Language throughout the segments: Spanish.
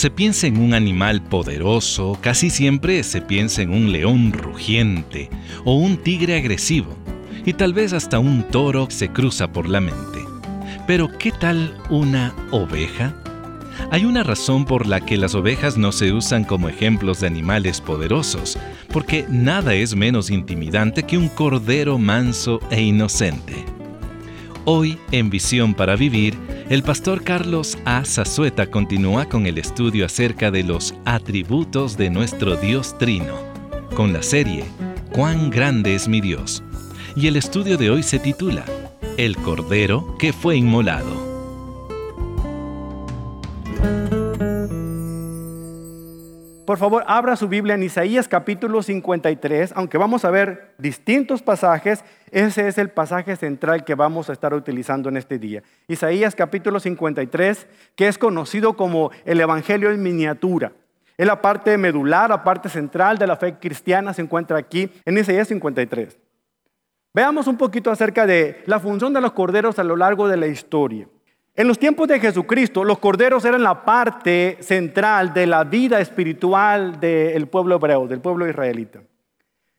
se piensa en un animal poderoso, casi siempre se piensa en un león rugiente o un tigre agresivo, y tal vez hasta un toro se cruza por la mente. Pero ¿qué tal una oveja? Hay una razón por la que las ovejas no se usan como ejemplos de animales poderosos, porque nada es menos intimidante que un cordero manso e inocente. Hoy, en Visión para Vivir, el pastor Carlos A. Zazueta continúa con el estudio acerca de los atributos de nuestro Dios Trino, con la serie Cuán grande es mi Dios. Y el estudio de hoy se titula El Cordero que fue inmolado. Por favor, abra su Biblia en Isaías capítulo 53, aunque vamos a ver distintos pasajes, ese es el pasaje central que vamos a estar utilizando en este día. Isaías capítulo 53, que es conocido como el Evangelio en miniatura. Es la parte medular, la parte central de la fe cristiana, se encuentra aquí en Isaías 53. Veamos un poquito acerca de la función de los corderos a lo largo de la historia. En los tiempos de Jesucristo, los corderos eran la parte central de la vida espiritual del pueblo hebreo, del pueblo israelita.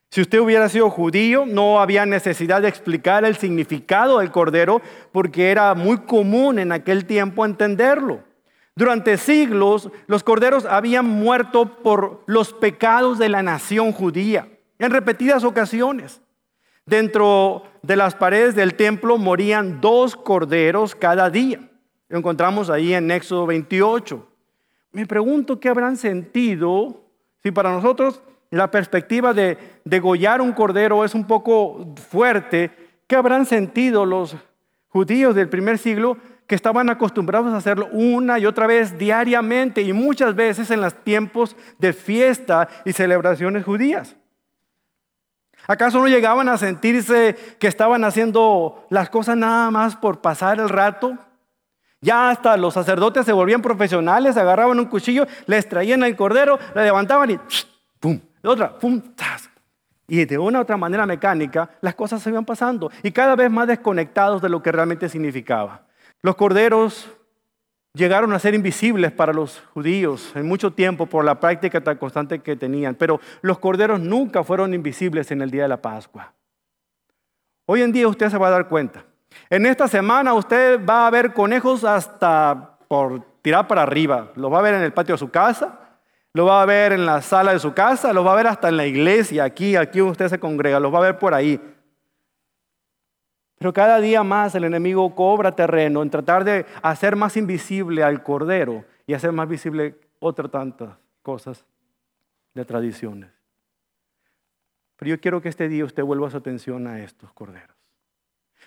Si usted hubiera sido judío, no había necesidad de explicar el significado del cordero porque era muy común en aquel tiempo entenderlo. Durante siglos, los corderos habían muerto por los pecados de la nación judía en repetidas ocasiones. Dentro de las paredes del templo morían dos corderos cada día. Lo encontramos ahí en Éxodo 28. Me pregunto qué habrán sentido si para nosotros la perspectiva de degollar un cordero es un poco fuerte, ¿qué habrán sentido los judíos del primer siglo que estaban acostumbrados a hacerlo una y otra vez diariamente y muchas veces en los tiempos de fiesta y celebraciones judías? ¿Acaso no llegaban a sentirse que estaban haciendo las cosas nada más por pasar el rato? Ya hasta los sacerdotes se volvían profesionales, agarraban un cuchillo, les traían el cordero, le levantaban y ¡pum! otra, ¡pum! Y de una u otra manera mecánica, las cosas se iban pasando y cada vez más desconectados de lo que realmente significaba. Los corderos llegaron a ser invisibles para los judíos en mucho tiempo por la práctica tan constante que tenían, pero los corderos nunca fueron invisibles en el día de la Pascua. Hoy en día usted se va a dar cuenta en esta semana usted va a ver conejos hasta por tirar para arriba. Lo va a ver en el patio de su casa, lo va a ver en la sala de su casa, lo va a ver hasta en la iglesia, aquí, aquí usted se congrega, lo va a ver por ahí. Pero cada día más el enemigo cobra terreno en tratar de hacer más invisible al cordero y hacer más visible otras tantas cosas de tradiciones. Pero yo quiero que este día usted vuelva su atención a estos corderos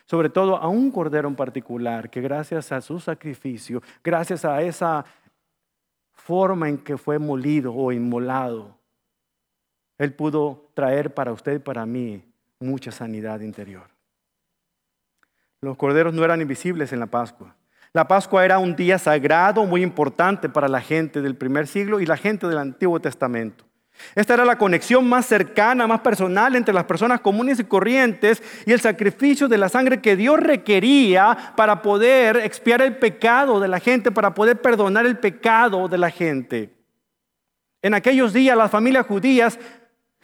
sobre todo a un cordero en particular, que gracias a su sacrificio, gracias a esa forma en que fue molido o inmolado, Él pudo traer para usted y para mí mucha sanidad interior. Los corderos no eran invisibles en la Pascua. La Pascua era un día sagrado muy importante para la gente del primer siglo y la gente del Antiguo Testamento. Esta era la conexión más cercana, más personal entre las personas comunes y corrientes y el sacrificio de la sangre que Dios requería para poder expiar el pecado de la gente, para poder perdonar el pecado de la gente. En aquellos días las familias judías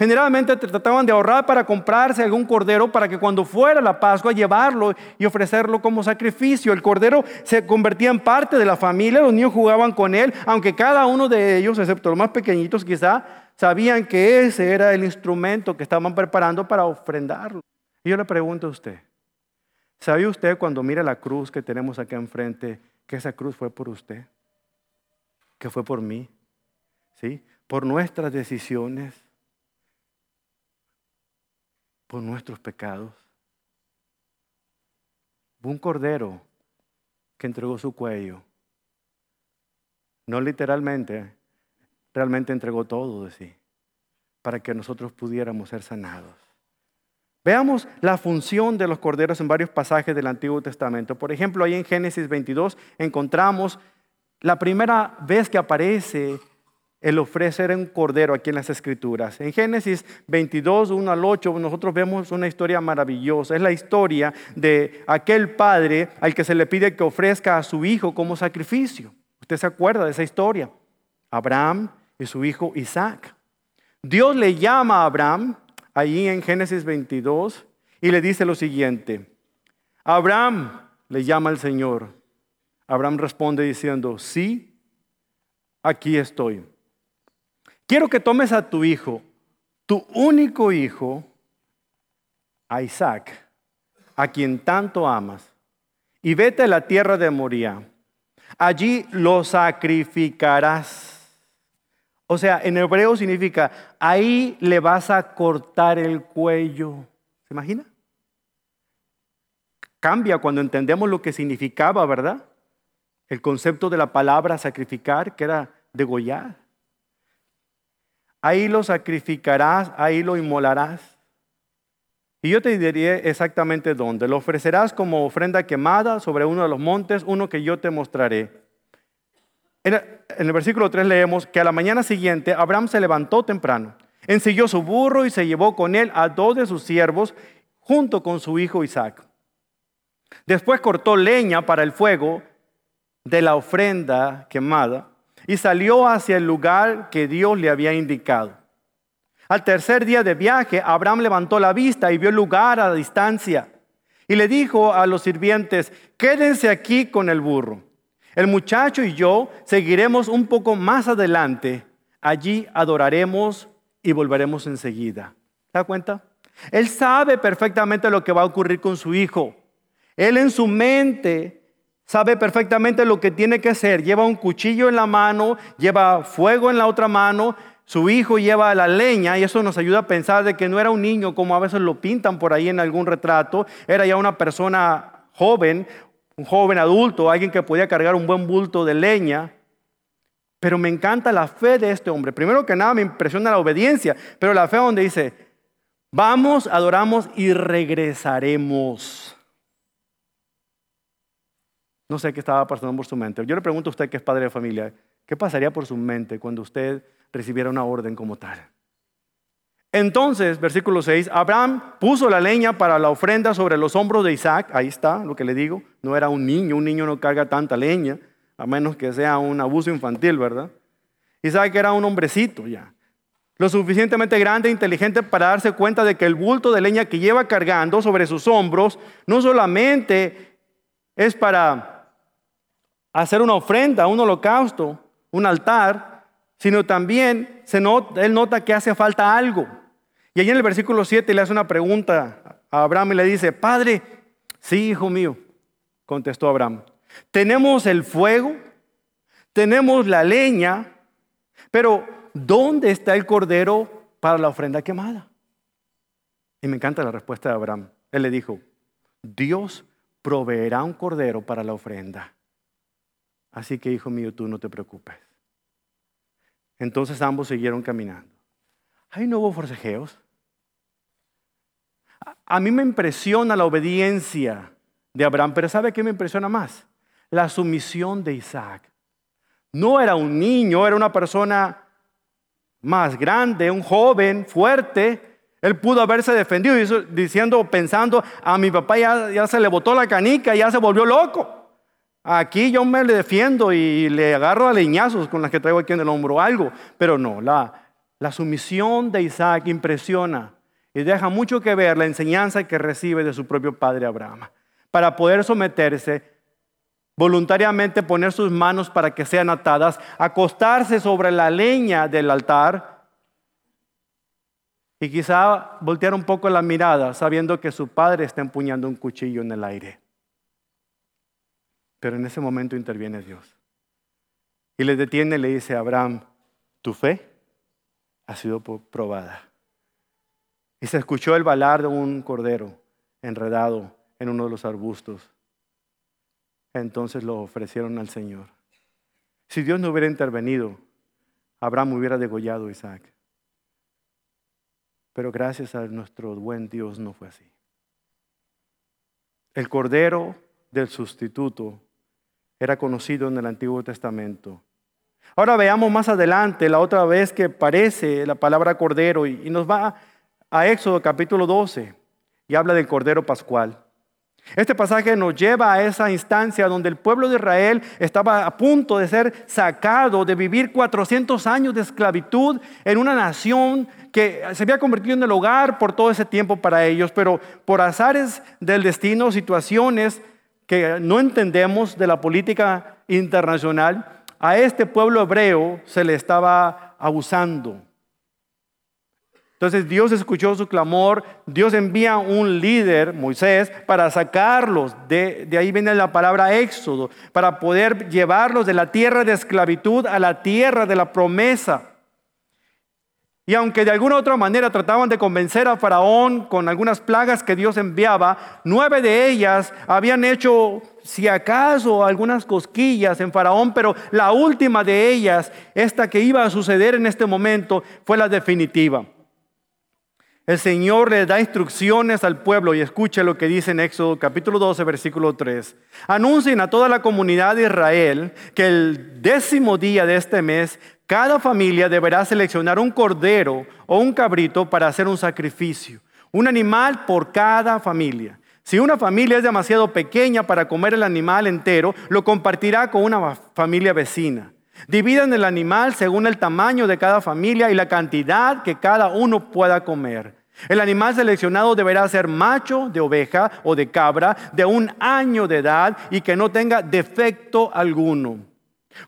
generalmente trataban de ahorrar para comprarse algún cordero para que cuando fuera la Pascua llevarlo y ofrecerlo como sacrificio. El cordero se convertía en parte de la familia, los niños jugaban con él, aunque cada uno de ellos, excepto los más pequeñitos quizá, sabían que ese era el instrumento que estaban preparando para ofrendarlo. Y yo le pregunto a usted, ¿sabe usted cuando mira la cruz que tenemos acá enfrente, que esa cruz fue por usted? Que fue por mí, ¿sí? Por nuestras decisiones, por nuestros pecados. Un cordero que entregó su cuello, no literalmente, realmente entregó todo de sí para que nosotros pudiéramos ser sanados. Veamos la función de los corderos en varios pasajes del Antiguo Testamento. Por ejemplo, ahí en Génesis 22 encontramos la primera vez que aparece el ofrecer un cordero aquí en las Escrituras. En Génesis 22, 1 al 8, nosotros vemos una historia maravillosa. Es la historia de aquel padre al que se le pide que ofrezca a su hijo como sacrificio. ¿Usted se acuerda de esa historia? Abraham y su hijo Isaac. Dios le llama a Abraham allí en Génesis 22 y le dice lo siguiente. Abraham le llama al Señor. Abraham responde diciendo, sí, aquí estoy. Quiero que tomes a tu hijo, tu único hijo, a Isaac, a quien tanto amas, y vete a la tierra de Moría. Allí lo sacrificarás. O sea, en hebreo significa, ahí le vas a cortar el cuello. ¿Se imagina? Cambia cuando entendemos lo que significaba, ¿verdad? El concepto de la palabra sacrificar, que era degollar. Ahí lo sacrificarás, ahí lo inmolarás. Y yo te diré exactamente dónde. Lo ofrecerás como ofrenda quemada sobre uno de los montes, uno que yo te mostraré. En el versículo 3 leemos que a la mañana siguiente Abraham se levantó temprano, ensilló su burro y se llevó con él a dos de sus siervos junto con su hijo Isaac. Después cortó leña para el fuego de la ofrenda quemada y salió hacia el lugar que Dios le había indicado. Al tercer día de viaje, Abraham levantó la vista y vio el lugar a distancia. Y le dijo a los sirvientes, quédense aquí con el burro. El muchacho y yo seguiremos un poco más adelante. Allí adoraremos y volveremos enseguida. ¿Se da cuenta? Él sabe perfectamente lo que va a ocurrir con su hijo. Él en su mente sabe perfectamente lo que tiene que hacer. Lleva un cuchillo en la mano, lleva fuego en la otra mano, su hijo lleva la leña y eso nos ayuda a pensar de que no era un niño como a veces lo pintan por ahí en algún retrato, era ya una persona joven, un joven adulto, alguien que podía cargar un buen bulto de leña. Pero me encanta la fe de este hombre. Primero que nada me impresiona la obediencia, pero la fe donde dice, vamos, adoramos y regresaremos. No sé qué estaba pasando por su mente. Yo le pregunto a usted que es padre de familia, ¿qué pasaría por su mente cuando usted recibiera una orden como tal. Entonces, versículo 6, Abraham puso la leña para la ofrenda sobre los hombros de Isaac. Ahí está lo que le digo. No era un niño, un niño no carga tanta leña, a menos que sea un abuso infantil, ¿verdad? Isaac era un hombrecito ya, lo suficientemente grande e inteligente para darse cuenta de que el bulto de leña que lleva cargando sobre sus hombros no solamente es para hacer una ofrenda, un holocausto, un altar, sino también se él nota que hace falta algo. Y allí en el versículo 7 le hace una pregunta a Abraham y le dice, Padre, sí, hijo mío, contestó Abraham, tenemos el fuego, tenemos la leña, pero ¿dónde está el cordero para la ofrenda quemada? Y me encanta la respuesta de Abraham. Él le dijo, Dios proveerá un cordero para la ofrenda. Así que, hijo mío, tú no te preocupes. Entonces ambos siguieron caminando. Hay nuevos forcejeos. A mí me impresiona la obediencia de Abraham, pero ¿sabe qué me impresiona más? La sumisión de Isaac. No era un niño, era una persona más grande, un joven, fuerte. Él pudo haberse defendido diciendo, pensando, a mi papá ya, ya se le botó la canica, ya se volvió loco. Aquí yo me le defiendo y le agarro a leñazos con las que traigo aquí en el hombro, algo. Pero no, la, la sumisión de Isaac impresiona y deja mucho que ver la enseñanza que recibe de su propio padre Abraham. Para poder someterse, voluntariamente poner sus manos para que sean atadas, acostarse sobre la leña del altar y quizá voltear un poco la mirada sabiendo que su padre está empuñando un cuchillo en el aire. Pero en ese momento interviene Dios. Y le detiene y le dice a Abraham, tu fe ha sido probada. Y se escuchó el balar de un cordero enredado en uno de los arbustos. Entonces lo ofrecieron al Señor. Si Dios no hubiera intervenido, Abraham hubiera degollado a Isaac. Pero gracias a nuestro buen Dios no fue así. El cordero del sustituto era conocido en el Antiguo Testamento. Ahora veamos más adelante la otra vez que aparece la palabra cordero y, nos va a Éxodo capítulo 12 y habla del cordero pascual. Este pasaje nos lleva a esa instancia donde el pueblo de Israel estaba a punto de ser sacado, de vivir 400 años de esclavitud en una nación que se había convertido en el hogar por todo ese tiempo para ellos, pero por azares del destino, situaciones que no entendemos de la política internacional, a este pueblo hebreo se le estaba abusando. Entonces Dios escuchó su clamor, Dios envía un líder, Moisés, para sacarlos. De, de, ahí viene la palabra éxodo, para poder llevarlos de la tierra de esclavitud a la tierra de la promesa. Y aunque de alguna otra manera trataban de convencer a Faraón con algunas plagas que Dios enviaba, nueve de ellas habían hecho, si acaso, algunas cosquillas en Faraón, pero la última de ellas, esta que iba a suceder en este momento, fue la definitiva. El Señor le da instrucciones al pueblo y escuche lo que dice en Éxodo capítulo 12, versículo 3. Anuncien a toda la comunidad de Israel que el décimo día de este mes cada familia deberá seleccionar un cordero o un cabrito para hacer un sacrificio, un animal por cada familia. Si una familia es demasiado pequeña para comer el animal entero, lo compartirá con una familia vecina. Dividan el animal según el tamaño de cada familia y la cantidad que cada uno pueda comer. El animal seleccionado deberá ser macho de oveja o de cabra de un año de edad y que no tenga defecto alguno.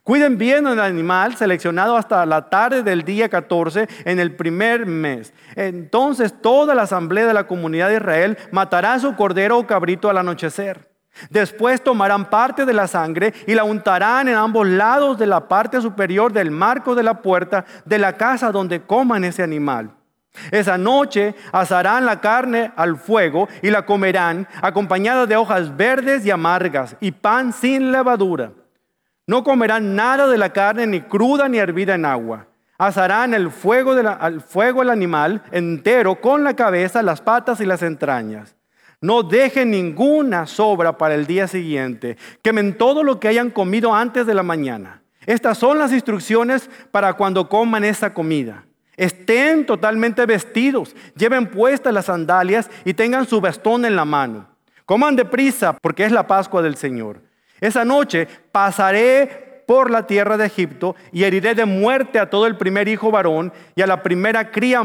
Cuiden bien al animal seleccionado hasta la tarde del día 14 en el primer mes. Entonces toda la asamblea de la comunidad de Israel matará su cordero o cabrito al anochecer. Después tomarán parte de la sangre y la untarán en ambos lados de la parte superior del marco de la puerta de la casa donde coman ese animal. Esa noche asarán la carne al fuego y la comerán acompañada de hojas verdes y amargas y pan sin levadura. No comerán nada de la carne ni cruda ni hervida en agua. Asarán el fuego al fuego el animal entero con la cabeza, las patas y las entrañas. No dejen ninguna sobra para el día siguiente. Quemen todo lo que hayan comido antes de la mañana. Estas son las instrucciones para cuando coman esta comida. Estén totalmente vestidos, lleven puestas las sandalias y tengan su bastón en la mano. Coman deprisa porque es la Pascua del Señor. Esa noche pasaré por la tierra de Egipto y heriré de muerte a todo el primer hijo varón y a la primera cría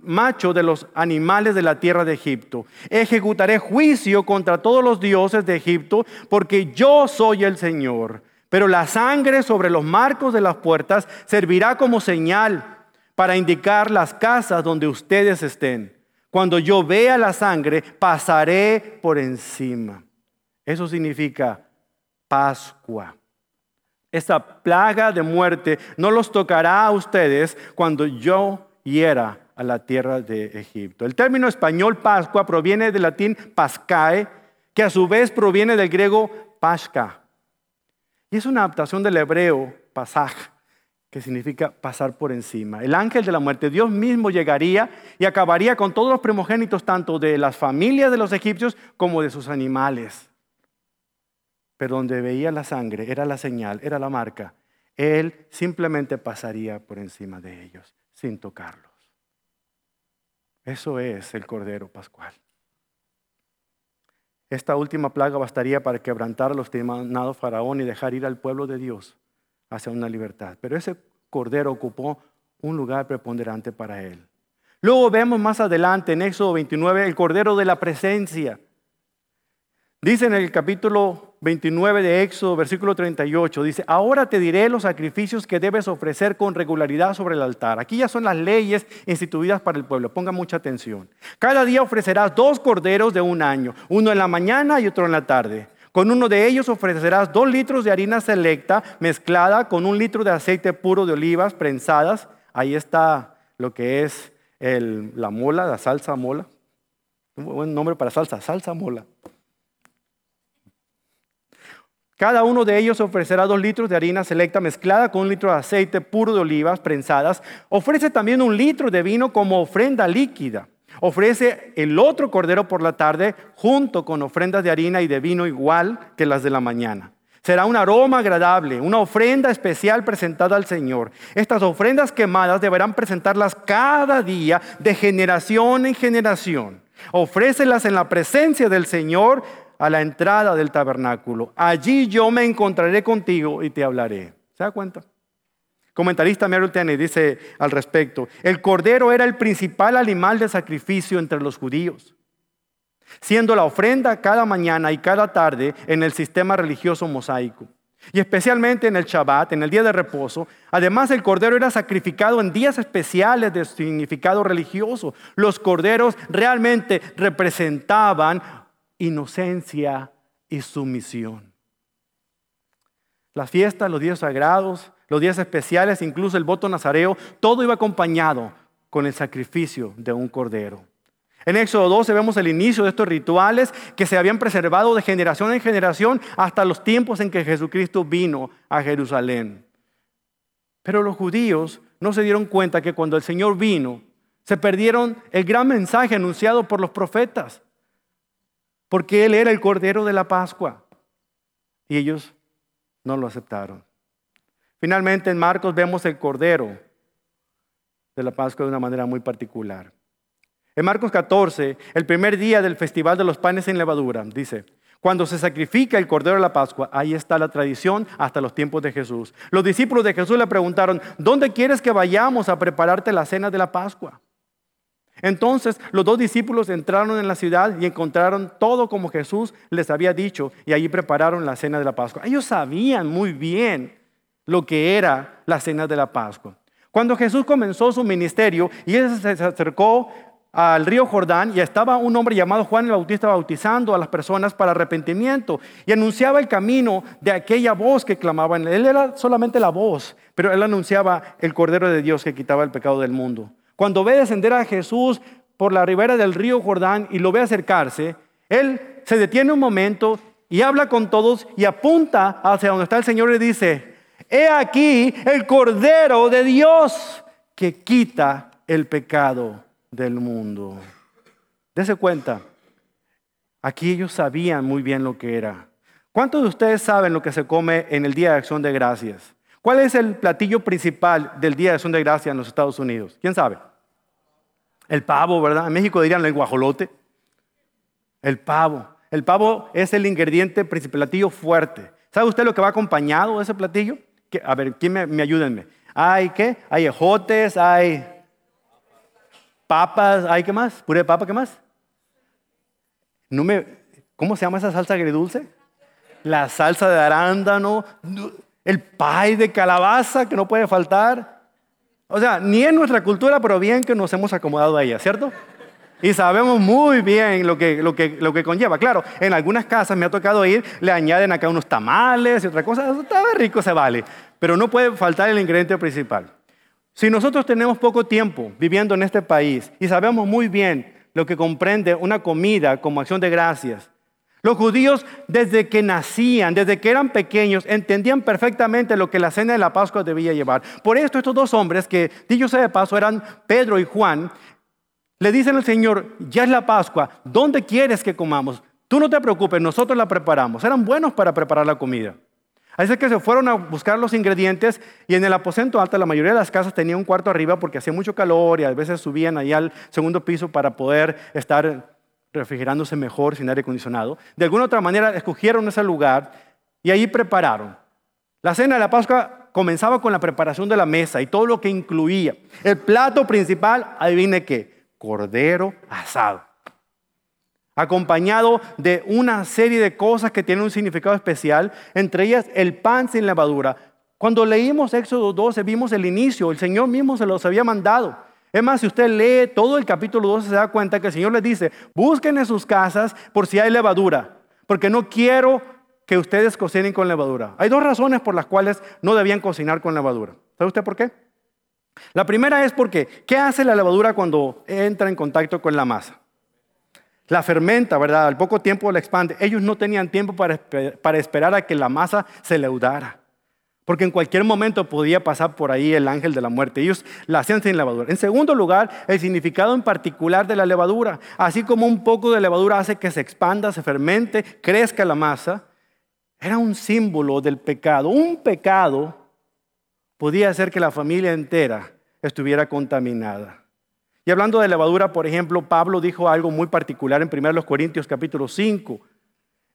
macho de los animales de la tierra de Egipto. Ejecutaré juicio contra todos los dioses de Egipto porque yo soy el Señor. Pero la sangre sobre los marcos de las puertas servirá como señal para indicar las casas donde ustedes estén. Cuando yo vea la sangre, pasaré por encima. Eso significa Pascua. Esta plaga de muerte no los tocará a ustedes cuando yo hiera a la tierra de Egipto. El término español Pascua proviene del latín pascae, que a su vez proviene del griego pasca. Y es una adaptación del hebreo pasaj, que significa pasar por encima. El ángel de la muerte, Dios mismo llegaría y acabaría con todos los primogénitos, tanto de las familias de los egipcios como de sus animales. Pero donde veía la sangre, era la señal, era la marca. Él simplemente pasaría por encima de ellos, sin tocarlos. Eso es el Cordero Pascual. Esta última plaga bastaría para quebrantar a los temados faraón y dejar ir al pueblo de Dios hacia una libertad. Pero ese cordero ocupó un lugar preponderante para él. Luego vemos más adelante en Éxodo 29 el cordero de la presencia. Dice en el capítulo 29 de Éxodo, versículo 38, dice, ahora te diré los sacrificios que debes ofrecer con regularidad sobre el altar. Aquí ya son las leyes instituidas para el pueblo. Ponga mucha atención. Cada día ofrecerás dos corderos de un año, uno en la mañana y otro en la tarde. Con uno de ellos ofrecerás dos litros de harina selecta mezclada con un litro de aceite puro de olivas prensadas. Ahí está lo que es la mola, la salsa mola. Un buen nombre para salsa, salsa mola. Cada uno de ellos ofrecerá dos litros de harina selecta mezclada con un litro de aceite puro de olivas prensadas. Ofrece también un litro de vino como ofrenda líquida. Ofrece el otro cordero por la tarde junto con ofrendas de harina y de vino igual que las de la mañana. Será un aroma agradable, una ofrenda especial presentada al Señor. Estas ofrendas quemadas deberán presentarlas cada día de generación en generación. Ofrécelas en la presencia del Señor a la entrada del tabernáculo. Allí yo me encontraré contigo y te hablaré. ¿Se da cuenta? Comentarista Merrill Tenney dice al respecto, el cordero era el principal animal de sacrificio entre los judíos, siendo la ofrenda cada mañana y cada tarde en el sistema religioso mosaico. Y especialmente en el Shabbat, en el día de reposo. Además, el cordero era sacrificado en días especiales de significado religioso. Los corderos realmente representaban inocencia y sumisión. Las fiestas, los días sagrados, los días especiales, incluso el voto nazareo, todo iba acompañado con el sacrificio de un cordero. En Éxodo 12 vemos el inicio de estos rituales que se habían preservado de generación en generación hasta los tiempos en que Jesucristo vino a Jerusalén. Pero los judíos no se dieron cuenta que cuando el Señor vino, se perdieron el gran mensaje anunciado por los profetas, porque Él era el Cordero de la Pascua. Y ellos no lo aceptaron. Finalmente en Marcos vemos el Cordero de la Pascua de una manera muy particular. En Marcos 14, el primer día del festival de los panes sin levadura, dice, cuando se sacrifica el cordero de la Pascua, ahí está la tradición hasta los tiempos de Jesús. Los discípulos de Jesús le preguntaron, ¿dónde quieres que vayamos a prepararte la cena de la Pascua? Entonces los dos discípulos entraron en la ciudad y encontraron todo como Jesús les había dicho y allí prepararon la cena de la Pascua. Ellos sabían muy bien lo que era la cena de la Pascua. Cuando Jesús comenzó su ministerio y él se acercó al río Jordán y estaba un hombre llamado Juan el Bautista bautizando a las personas para arrepentimiento y anunciaba el camino de aquella voz que clamaba. Él era solamente la voz, pero él anunciaba el Cordero de Dios que quitaba el pecado del mundo. Cuando ve descender a Jesús por la ribera del río Jordán y lo ve acercarse, él se detiene un momento y habla con todos y apunta hacia donde está el Señor y dice, he aquí el Cordero de Dios que quita el pecado del mundo. Dese cuenta, aquí ellos sabían muy bien lo que era. ¿Cuántos de ustedes saben lo que se come en el Día de Acción de Gracias? ¿Cuál es el platillo principal del Día de Acción de Gracias en los Estados Unidos? ¿Quién sabe? El pavo, ¿verdad? En México dirían el guajolote. El pavo. El pavo es el ingrediente principal, platillo fuerte. ¿Sabe usted lo que va acompañado de ese platillo? A ver, ¿quién me, me ayúdenme? Hay qué? Hay ejotes, hay papas, ¿hay qué más? ¿Puré de papa, qué más? ¿Cómo se llama esa salsa agridulce? La salsa de arándano, el pay de calabaza que no puede faltar. O sea, ni en nuestra cultura, pero bien que nos hemos acomodado a ella, ¿cierto? Y sabemos muy bien lo que, lo, que, lo que conlleva. Claro, en algunas casas me ha tocado ir, le añaden acá unos tamales y otra cosa. Está rico, se vale. Pero no puede faltar el ingrediente principal. Si nosotros tenemos poco tiempo viviendo en este país y sabemos muy bien lo que comprende una comida como acción de gracias, los judíos desde que nacían, desde que eran pequeños, entendían perfectamente lo que la cena de la Pascua debía llevar. Por esto estos dos hombres, que dicho sea de paso eran Pedro y Juan, le dicen al Señor, ya es la Pascua, ¿dónde quieres que comamos? Tú no te preocupes, nosotros la preparamos. Eran buenos para preparar la comida. Así que se fueron a buscar los ingredientes y en el aposento alto la mayoría de las casas tenía un cuarto arriba porque hacía mucho calor y a veces subían ahí al segundo piso para poder estar refrigerándose mejor sin aire acondicionado. De alguna otra manera escogieron ese lugar y ahí prepararon. La cena de la Pascua comenzaba con la preparación de la mesa y todo lo que incluía. El plato principal, adivine qué, cordero asado acompañado de una serie de cosas que tienen un significado especial, entre ellas el pan sin levadura. Cuando leímos Éxodo 12 vimos el inicio, el Señor mismo se los había mandado. Es más, si usted lee todo el capítulo 12 se da cuenta que el Señor les dice, busquen en sus casas por si hay levadura, porque no quiero que ustedes cocinen con levadura. Hay dos razones por las cuales no debían cocinar con levadura. ¿Sabe usted por qué? La primera es porque, ¿qué hace la levadura cuando entra en contacto con la masa? la fermenta, ¿verdad? Al poco tiempo la expande. Ellos no tenían tiempo para, esperar a que la masa se leudara. Porque en cualquier momento podía pasar por ahí el ángel de la muerte. Ellos la hacían sin levadura. En segundo lugar, el significado en particular de la levadura. Así como un poco de levadura hace que se expanda, se fermente, crezca la masa, era un símbolo del pecado. Un pecado podía hacer que la familia entera estuviera contaminada. Y hablando de levadura, por ejemplo, Pablo dijo algo muy particular en 1 Corintios capítulo 5.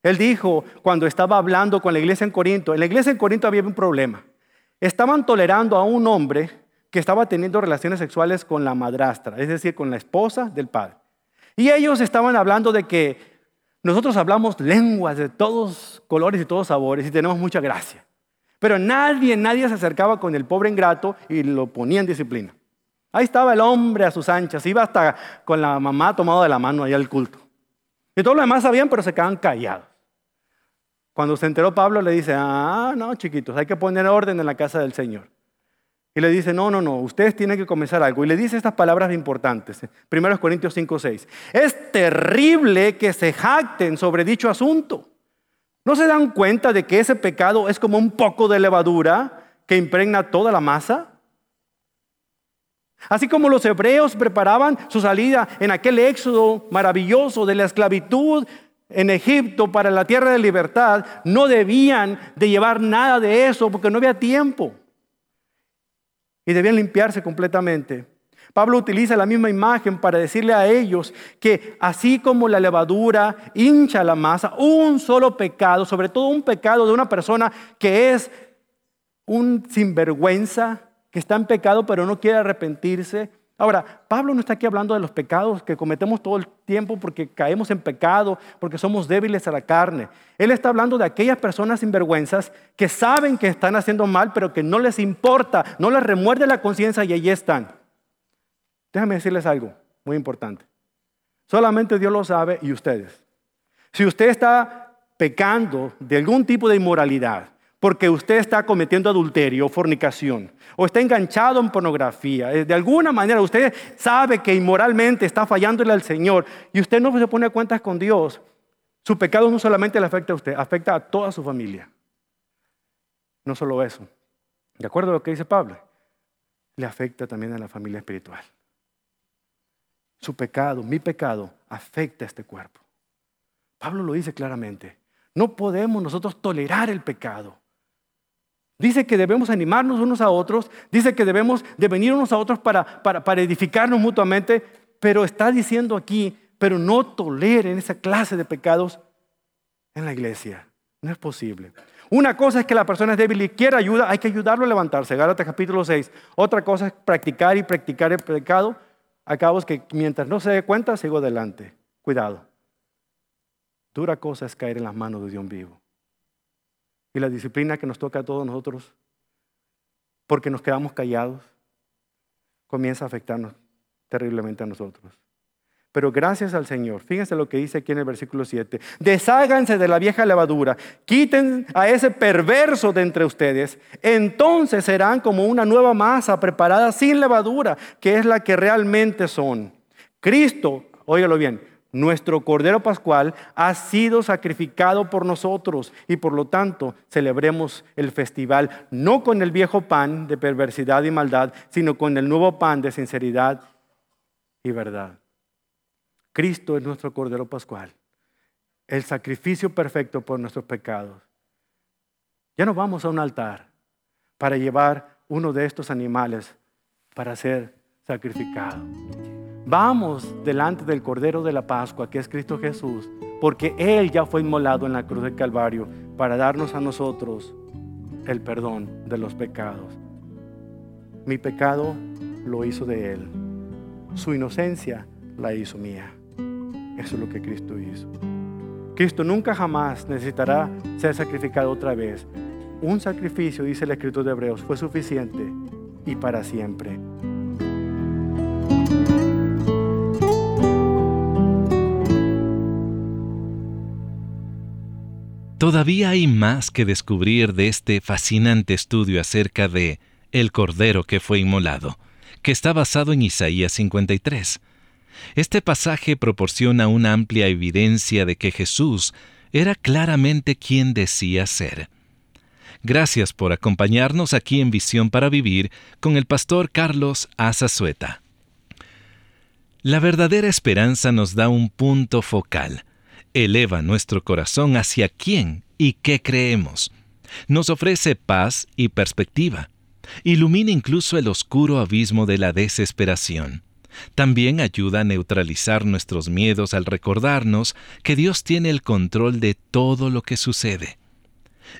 Él dijo cuando estaba hablando con la iglesia en Corinto, en la iglesia en Corinto había un problema. Estaban tolerando a un hombre que estaba teniendo relaciones sexuales con la madrastra, es decir, con la esposa del padre. Y ellos estaban hablando de que nosotros hablamos lenguas de todos colores y todos sabores y tenemos mucha gracia. Pero nadie, nadie se acercaba con el pobre ingrato y lo ponía en disciplina. Ahí estaba el hombre a sus anchas, iba hasta con la mamá tomado de la mano allá al culto. Y todos los demás sabían, pero se quedaban callados. Cuando se enteró Pablo le dice, ah, no, chiquitos, hay que poner orden en la casa del Señor. Y le dice, no, no, no, ustedes tienen que comenzar algo. Y le dice estas palabras importantes. 1 Corintios 5, 6. Es terrible que se jacten sobre dicho asunto. ¿No se dan cuenta de que ese pecado es como un poco de levadura que impregna toda la masa? Así como los hebreos preparaban su salida en aquel éxodo maravilloso de la esclavitud en Egipto para la tierra de libertad, no debían de llevar nada de eso porque no había tiempo y debían limpiarse completamente. Pablo utiliza la misma imagen para decirle a ellos que así como la levadura hincha la masa, un solo pecado, sobre todo un pecado de una persona que es un sinvergüenza, que está en pecado pero no quiere arrepentirse, Ahora, Pablo no está aquí hablando de los pecados que cometemos todo el tiempo porque caemos en pecado, porque somos débiles a la carne. Él está hablando de aquellas personas sinvergüenzas que saben que están haciendo mal, pero que no les importa, no les remuerde la conciencia y allí están. Déjame decirles algo muy importante. Solamente Dios lo sabe y ustedes. Si usted está pecando de algún tipo de inmoralidad, porque usted está cometiendo adulterio fornicación, o está enganchado en pornografía. Eh, de alguna manera usted sabe que inmoralmente está fallándole al Señor y usted no se pone a cuentas con Dios. Su pecado no solamente le afecta a usted, afecta a toda su familia. No solo eso. De acuerdo a lo que dice Pablo, le afecta también a la familia espiritual. Su pecado, mi pecado, afecta a este cuerpo. Pablo lo dice claramente. No podemos nosotros tolerar el pecado. Dice que debemos animarnos unos a otros, dice que debemos de venir unos a otros para, para, edificarnos mutuamente, pero está diciendo aquí, pero no toleren esa clase de pecados en la iglesia. No es posible. Una cosa es que la persona es débil y quiere ayuda, hay que ayudarlo a levantarse. Gálatas capítulo 6. Otra cosa es practicar y practicar el pecado. Acabo que mientras no se dé cuenta, sigo adelante. Cuidado. Dura cosa es caer en las manos de Dios vivo y la disciplina que nos toca a todos nosotros, porque nos quedamos callados, comienza a afectarnos terriblemente a nosotros. Pero gracias al Señor, fíjense lo que dice aquí en el versículo 7, desháganse de la vieja levadura, quiten a ese perverso de entre ustedes, entonces serán como una nueva masa preparada sin levadura, que es la que realmente son. Cristo, óigalo bien, nuestro Cordero Pascual ha sido sacrificado por nosotros y por lo tanto celebremos el festival no con el viejo pan de perversidad y maldad, sino con el nuevo pan de sinceridad y verdad. Cristo es nuestro Cordero Pascual, el sacrificio perfecto por nuestros pecados. Ya no vamos a un altar para llevar uno de estos animales para ser sacrificado. Vamos delante del Cordero de la Pascua, que es Cristo Jesús, porque Él ya fue inmolado en la cruz del Calvario para darnos a nosotros el perdón de los pecados. Mi pecado lo hizo de Él. Su inocencia la hizo mía. Eso es lo que Cristo hizo. Cristo nunca jamás necesitará ser sacrificado otra vez. Un sacrificio, dice el escritor de Hebreos, fue suficiente y para siempre. Todavía hay más que descubrir de este fascinante estudio acerca de el Cordero que fue inmolado, que está basado en Isaías 53. Este pasaje proporciona una amplia evidencia de que Jesús era claramente quien decía ser. Gracias por acompañarnos aquí en Visión para Vivir con el pastor Carlos Azazueta. La verdadera esperanza nos da un punto focal, eleva nuestro corazón hacia quién y qué creemos. Nos ofrece paz y perspectiva. Ilumina incluso el oscuro abismo de la desesperación. También ayuda a neutralizar nuestros miedos al recordarnos que Dios tiene el control de todo lo que sucede.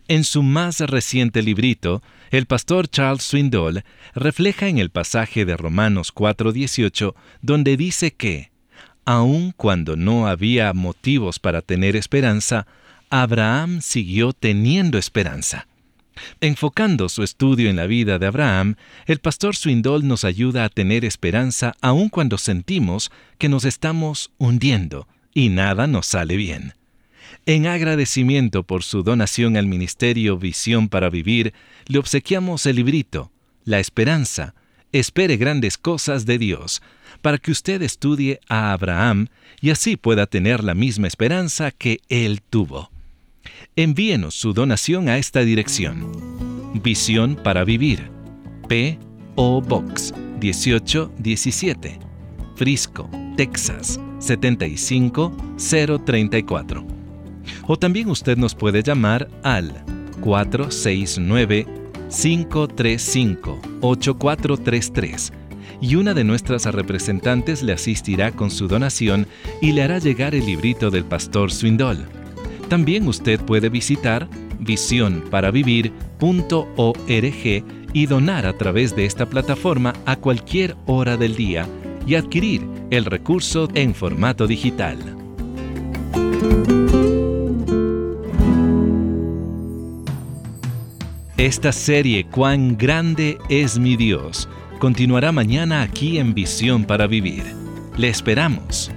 En su más reciente librito, el pastor Charles Swindoll refleja en el pasaje de Romanos 4:18, donde dice que, aun cuando no había motivos para tener esperanza, Abraham siguió teniendo esperanza. Enfocando su estudio en la vida de Abraham, el pastor Swindoll nos ayuda a tener esperanza aun cuando sentimos que nos estamos hundiendo y nada nos sale bien. En agradecimiento por su donación al Ministerio Visión para Vivir, le obsequiamos el librito, La Esperanza, espere grandes cosas de Dios, para que usted estudie a Abraham y así pueda tener la misma esperanza que él tuvo. Envíenos su donación a esta dirección. Visión para Vivir. P.O. Box 1817. Frisco, Texas 75034. O también usted nos puede llamar al 469-535-8433 y una de nuestras representantes le asistirá con su donación y le hará llegar el librito del pastor Swindoll. También usted puede visitar visionparavivir.org y donar a través de esta plataforma a cualquier hora del día y adquirir el recurso en formato digital. Esta serie Cuán grande es mi Dios continuará mañana aquí en Visión para Vivir. Le esperamos.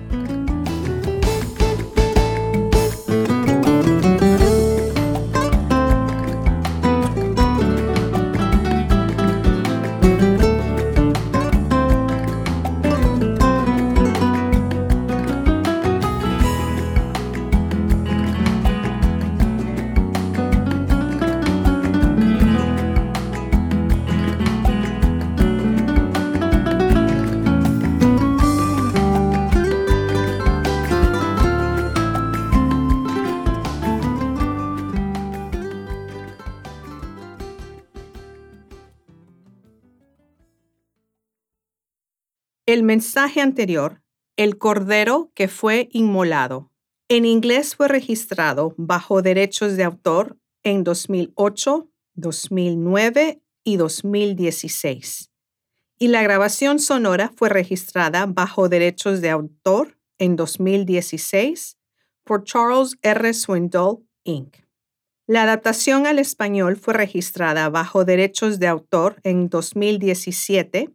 El mensaje anterior, el cordero que fue inmolado, en inglés fue registrado bajo derechos de autor en 2008, 2009 y 2016. Y la grabación sonora fue registrada bajo derechos de autor en 2016 por Charles R. Swindoll, Inc. La adaptación al español fue registrada bajo derechos de autor en 2017